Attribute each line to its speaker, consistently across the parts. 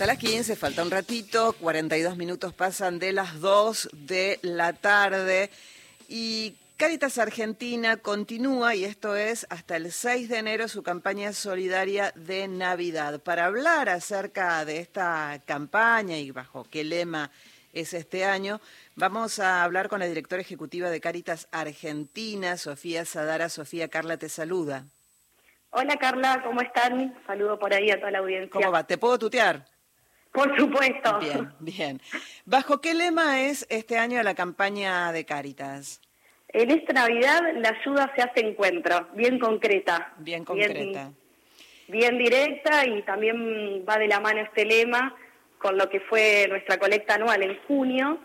Speaker 1: Hasta las 15, falta un ratito, 42 minutos pasan de las 2 de la tarde y Caritas Argentina continúa, y esto es hasta el 6 de enero, su campaña solidaria de Navidad. Para hablar acerca de esta campaña y bajo qué lema es este año, vamos a hablar con la directora ejecutiva de Caritas Argentina, Sofía Sadara. Sofía, Carla te saluda.
Speaker 2: Hola Carla, ¿cómo están? Saludo por ahí a toda la audiencia.
Speaker 1: ¿Cómo va? ¿Te puedo tutear?
Speaker 2: Por supuesto.
Speaker 1: Bien, bien. ¿Bajo qué lema es este año la campaña de Caritas?
Speaker 2: En esta Navidad la ayuda se hace encuentro, bien concreta.
Speaker 1: Bien concreta.
Speaker 2: Bien, directa y también va de la mano este lema con lo que fue nuestra colecta anual en junio,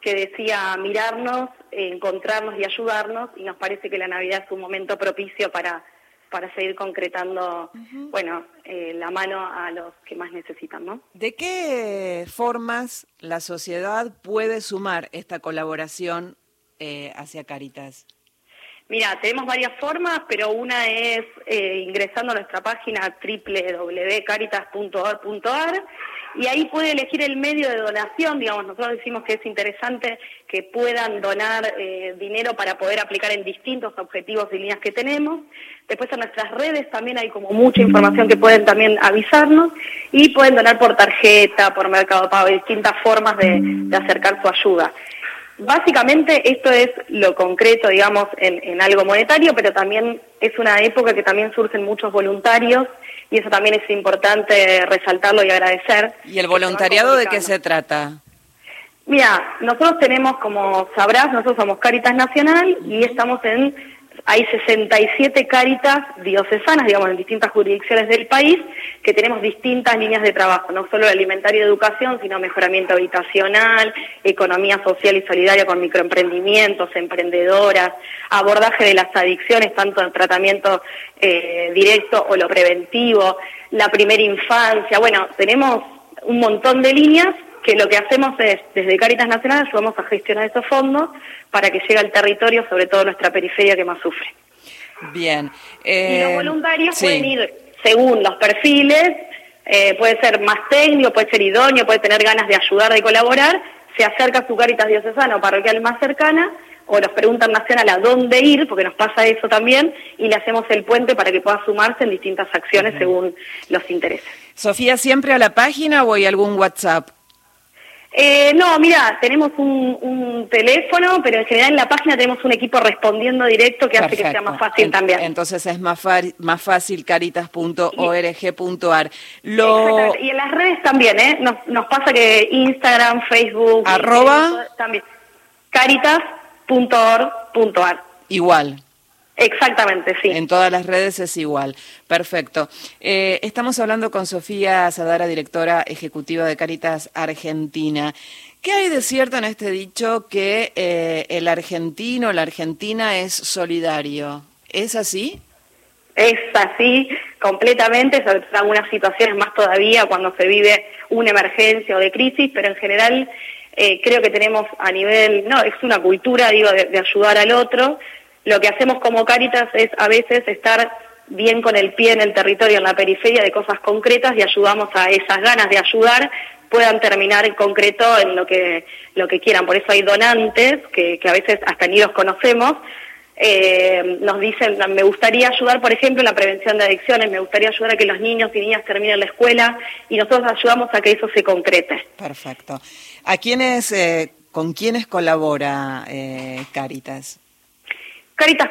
Speaker 2: que decía mirarnos, encontrarnos y ayudarnos, y nos parece que la Navidad es un momento propicio para para seguir concretando, bueno, eh, la mano a los que más necesitan, ¿no?
Speaker 1: ¿De qué formas la sociedad puede sumar esta colaboración eh, hacia Caritas?
Speaker 2: Mira, tenemos varias formas, pero una es eh, ingresando a nuestra página www.caritas.org.ar y ahí puede elegir el medio de donación, digamos, nosotros decimos que es interesante que puedan donar eh, dinero para poder aplicar en distintos objetivos y líneas que tenemos. Después en nuestras redes también hay como mucha información que pueden también avisarnos y pueden donar por tarjeta, por mercado pago, distintas formas de, de acercar su ayuda. Básicamente esto es lo concreto, digamos, en, en, algo monetario, pero también es una época que también surgen muchos voluntarios y eso también es importante resaltarlo y agradecer.
Speaker 1: ¿Y el voluntariado de qué se trata?
Speaker 2: Mira, nosotros tenemos, como sabrás, nosotros somos Caritas Nacional y estamos en hay 67 cáritas diocesanas, digamos, en distintas jurisdicciones del país, que tenemos distintas líneas de trabajo, no solo alimentaria y educación, sino mejoramiento habitacional, economía social y solidaria con microemprendimientos, emprendedoras, abordaje de las adicciones, tanto en tratamiento eh, directo o lo preventivo, la primera infancia, bueno, tenemos un montón de líneas que lo que hacemos es, desde Caritas Nacional, ayudamos a gestionar esos fondos para que llegue al territorio, sobre todo nuestra periferia que más sufre.
Speaker 1: Bien.
Speaker 2: y los eh, voluntarios pueden ir según los perfiles, eh, puede ser más técnico, puede ser idóneo, puede tener ganas de ayudar, de colaborar, se acerca a su Caritas Diocesana o parroquial más cercana, o nos preguntan nacional a dónde ir, porque nos pasa eso también, y le hacemos el puente para que pueda sumarse en distintas acciones según los intereses.
Speaker 1: Sofía, ¿siempre a la página o hay algún WhatsApp?
Speaker 2: Eh, no, mira, tenemos un, teléfono, pero en general en la página tenemos un equipo respondiendo directo que hace que sea más fácil también.
Speaker 1: Entonces es más, más fácil caritas.org.ar.
Speaker 2: Lo... Y en las redes también, ¿eh? Nos, pasa que Instagram, Facebook...
Speaker 1: Arroba...
Speaker 2: También. Caritas.org.ar.
Speaker 1: Igual.
Speaker 2: Exactamente, sí.
Speaker 1: En todas las redes es igual. Perfecto. Eh, estamos hablando con Sofía Sadara, directora ejecutiva de Caritas Argentina. ¿Qué hay de cierto en este dicho que eh, el argentino, la argentina es solidario? ¿Es así?
Speaker 2: Es así, completamente, sobre todo en algunas situaciones más todavía cuando se vive una emergencia o de crisis, pero en general eh, creo que tenemos a nivel, no, es una cultura, digo, de ayudar al otro, lo que hacemos como Cáritas es a veces estar bien con el pie en el territorio, en la periferia de cosas concretas y ayudamos a esas ganas de ayudar puedan terminar en concreto en lo que, lo que quieran. Por eso hay donantes que, que a veces hasta ni los conocemos, eh, nos dicen, me gustaría ayudar, por ejemplo, en la prevención de adicciones, me gustaría ayudar a que los niños y niñas terminen la escuela y nosotros ayudamos a que eso se concrete.
Speaker 1: Perfecto. ¿A quiénes, eh, con quiénes colabora eh, Caritas?
Speaker 2: Caritas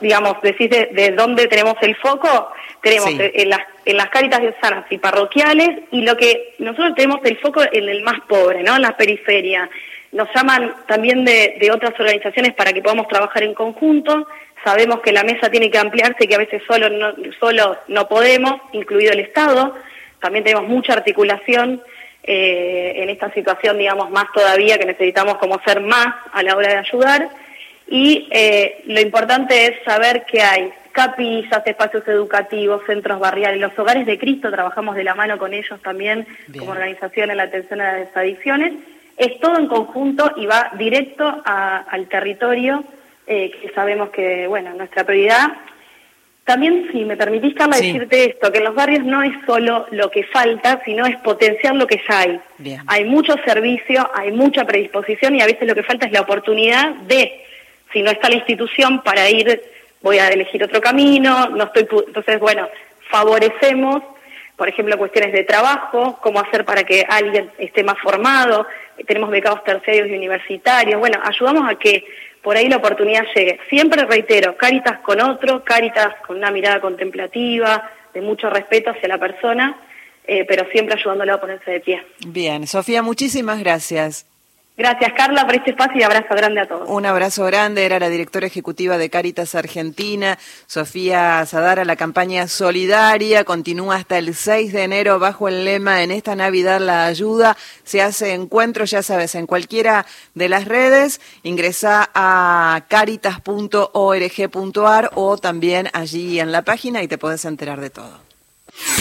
Speaker 2: digamos, decís de, dónde tenemos el foco, tenemos en, las, en las Caritas diosanas y parroquiales, y lo que nosotros tenemos el foco en el más pobre, ¿no? En la periferia. Nos llaman también de, de otras organizaciones para que podamos trabajar en conjunto. Sabemos que la mesa tiene que ampliarse y que a veces solo no, solo no podemos, incluido el Estado. También tenemos mucha articulación eh, en esta situación, digamos, más todavía que necesitamos como ser más a la hora de ayudar. Y eh, lo importante es saber que hay capillas, espacios educativos, centros barriales, los hogares de Cristo, trabajamos de la mano con ellos también como organización en la atención a las adicciones. Es todo en conjunto y va directo al territorio, eh, que sabemos que, bueno, nuestra prioridad también, si me permitís, Carla, decirte esto, que en los barrios no es solo lo que falta, sino es potenciar lo que ya hay. Hay mucho servicio, hay mucha predisposición y a veces lo que falta es la oportunidad de, si no está la institución, para ir, voy a elegir otro camino, no estoy, entonces, bueno, favorecemos, por ejemplo, cuestiones de trabajo, cómo hacer para que alguien esté más formado, tenemos becados terciarios y universitarios, bueno, ayudamos a que por ahí la oportunidad llegue. Siempre reitero, Caritas con otro, Caritas con una mirada contemplativa, de mucho respeto hacia la persona, eh, pero siempre ayudándole a ponerse de pie.
Speaker 1: Bien, Sofía, muchísimas gracias.
Speaker 2: Gracias, Carla, por este espacio y abrazo grande a todos.
Speaker 1: Un abrazo grande. Era la directora ejecutiva de Caritas Argentina, Sofía Sadara. La campaña solidaria continúa hasta el 6 de enero bajo el lema En esta Navidad la ayuda. Se hace encuentro, ya sabes, en cualquiera de las redes. Ingresa a caritas.org.ar o también allí en la página y te puedes enterar de todo.